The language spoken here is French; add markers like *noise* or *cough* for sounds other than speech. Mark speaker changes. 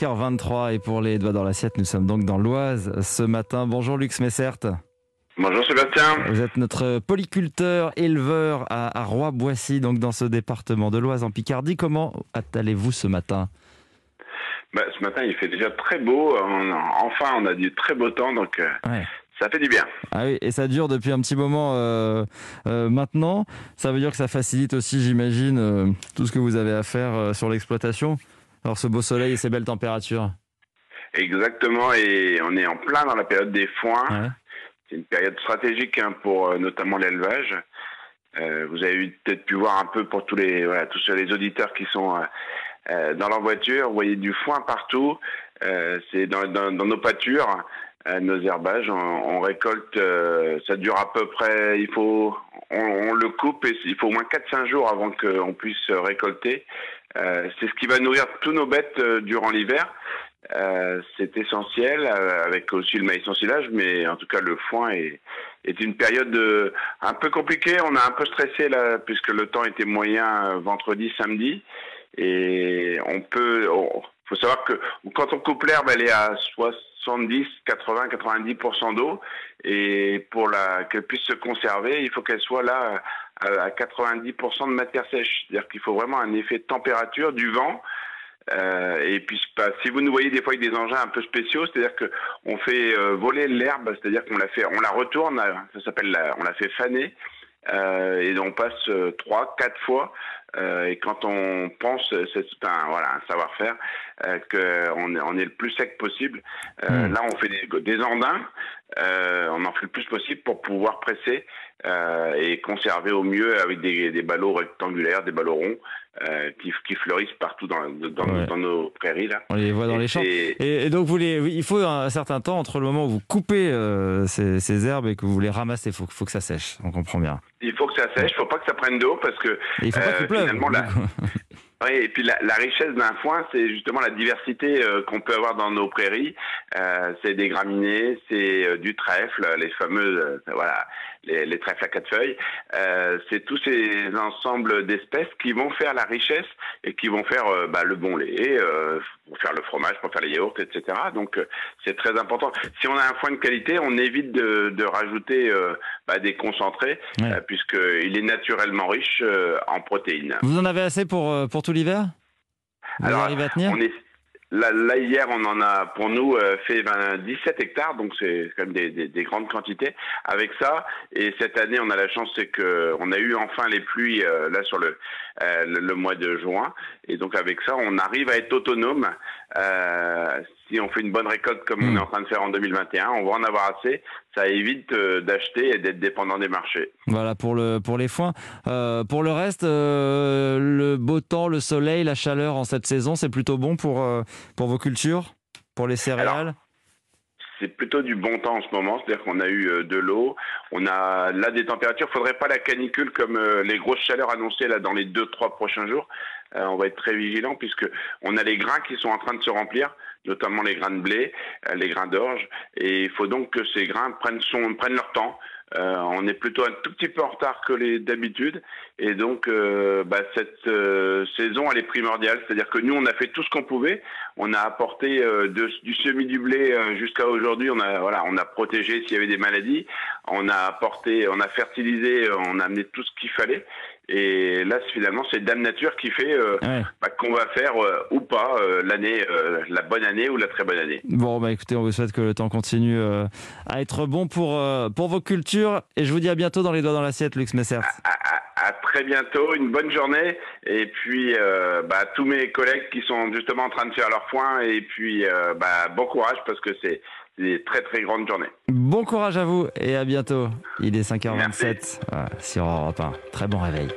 Speaker 1: 5h23 et pour les doigts dans l'assiette, nous sommes donc dans l'Oise ce matin. Bonjour Lux Messert.
Speaker 2: Bonjour Sébastien.
Speaker 1: Vous êtes notre polyculteur, éleveur à, Roi-Boissy, donc dans ce département de l'Oise en Picardie. Comment allez-vous ce matin?
Speaker 2: Bah, Ce matin, il fait déjà très beau. enfin, on a du très beau temps, donc euh, ça fait du bien.
Speaker 1: Ah oui, et ça dure depuis un petit moment euh, euh, maintenant. Ça veut dire que ça facilite aussi, j'imagine, tout ce que vous avez à faire sur l'exploitation? Alors ce beau soleil et ces belles températures.
Speaker 2: Exactement, et on est en plein dans la période des foins. C'est une période stratégique hein, pour notamment l'élevage. vous avez peut-être pu voir un peu pour tous les voilà, tous les auditeurs qui sont euh, dans leur voiture, vous voyez du foin partout. Euh, c'est dans, dans, nos pâtures, euh, nos herbages, on, récolte. ça dure à peu près. Il faut, on, le coupe et il faut au moins 4-5 jours avant qu'on puisse récolter. C'est ce qui va nourrir tous nos bêtes durant l'hiver. c'est essentiel, avec aussi le maïs en silage, mais en tout cas le foin est, est une période un peu compliquée. On a un peu stressé là, puisque le temps était moyen vendredi, samedi. Et on peut, faut savoir que quand on coupe l'herbe, elle est à 70, 80, 90% d'eau. Et pour qu'elle puisse se conserver, il faut qu'elle soit là à 90% de matière sèche. C'est-à-dire qu'il faut vraiment un effet de température, du vent. Euh, et puis, si vous nous voyez des fois avec des engins un peu spéciaux, c'est-à-dire que on fait euh, voler l'herbe, c'est-à-dire qu'on la fait, on la retourne, ça s'appelle, on la fait faner, euh, et on passe euh, trois, quatre fois. Euh, et quand on pense, c'est un voilà un savoir-faire euh, qu'on est, on est le plus sec possible. Euh, hmm. Là, on fait des, des andins. On en fait le plus possible pour pouvoir presser et conserver au mieux avec des, des ballots rectangulaires, des ballots ronds euh, qui, qui, fleurissent partout dans, dans, dans, nos prairies là.
Speaker 1: On les voit dans les champs. Et, donc vous les, il faut un certain temps entre le moment où vous coupez euh, ces, ces, herbes et que vous les ramassez. Il faut, faut, que ça sèche. On comprend bien.
Speaker 2: Il faut que ça sèche. Il faut pas que ça prenne d'eau parce que
Speaker 1: il faut pas qu'il pleuve.
Speaker 2: Oui, *laughs* et puis la, la richesse d'un foin, c'est justement la diversité euh, qu'on peut avoir dans nos prairies. Euh, c'est des graminées, c'est euh, du trèfle, les fameuses, voilà, les, les, trèfles à quatre feuilles. c'est tous ces ensembles d'espèces qui vont faire la richesse et qui vont faire bah, le bon lait, pour faire le fromage, pour faire les yaourts, etc. Donc c'est très important. Si on a un foin de qualité, on évite de, de rajouter bah, des concentrés, puisqu'il est naturellement riche en protéines.
Speaker 1: Vous en avez assez pour, pour tout l'hiver?
Speaker 2: Alors, à tenir? on est, Là, hier, on en a, pour nous, euh, fait 17 hectares, donc c'est quand même des, grandes quantités. Avec ça, et cette année, on a la chance, c'est que on a eu enfin les pluies euh, là sur le, euh, le, mois de juin, et donc avec ça, on arrive à être autonome. si on fait une bonne récolte comme on hmm. est en train de faire en 2021, on va en avoir assez. Ça évite d'acheter et d'être dépendant des marchés.
Speaker 1: Voilà pour le pour les foins. pour le reste, beau temps, le soleil, la chaleur en cette saison, c'est plutôt bon pour pour vos cultures Pour les céréales?
Speaker 2: C'est plutôt du bon temps en ce moment, c'est-à-dire qu'on a eu euh, de l'eau, on a là des températures, il faudrait pas la canicule comme euh, les grosses chaleurs annoncées là dans les deux trois prochains jours. Euh, on va être très vigilant puisque on a les grains qui sont en train de se remplir, notamment les grains de blé, les grains d'orge, et il faut donc que ces grains prennent son prennent leur temps. Euh, on est plutôt un tout petit peu en retard que les d'habitude. Et donc euh, bah, cette euh, saison elle est primordiale, c'est-à-dire que nous on a fait tout ce qu'on pouvait, on a apporté du semis du blé jusqu'à aujourd'hui, on a voilà, on a protégé s'il y avait des maladies, on a apporté, on a fertilisé, on a amené tout ce qu'il fallait et là, finalement, c'est Dame Nature qui fait euh, bah, qu'on va faire euh, ou pas euh, l'année, la bonne année ou la très bonne année.
Speaker 1: Bon, bah écoutez, on vous souhaite que le temps continue à être bon pour, pour vos cultures. Et je vous dis à bientôt dans les doigts dans l'assiette, Lux Messert.
Speaker 2: À, très bientôt, une bonne journée. Et puis, bah, tous mes collègues qui sont justement en train de faire leur foin. Et puis, bah, bon courage parce que c'est des très très grandes journées.
Speaker 1: Bon courage à vous et à bientôt. Il est 5h27 sur Europe 1. Très bon réveil.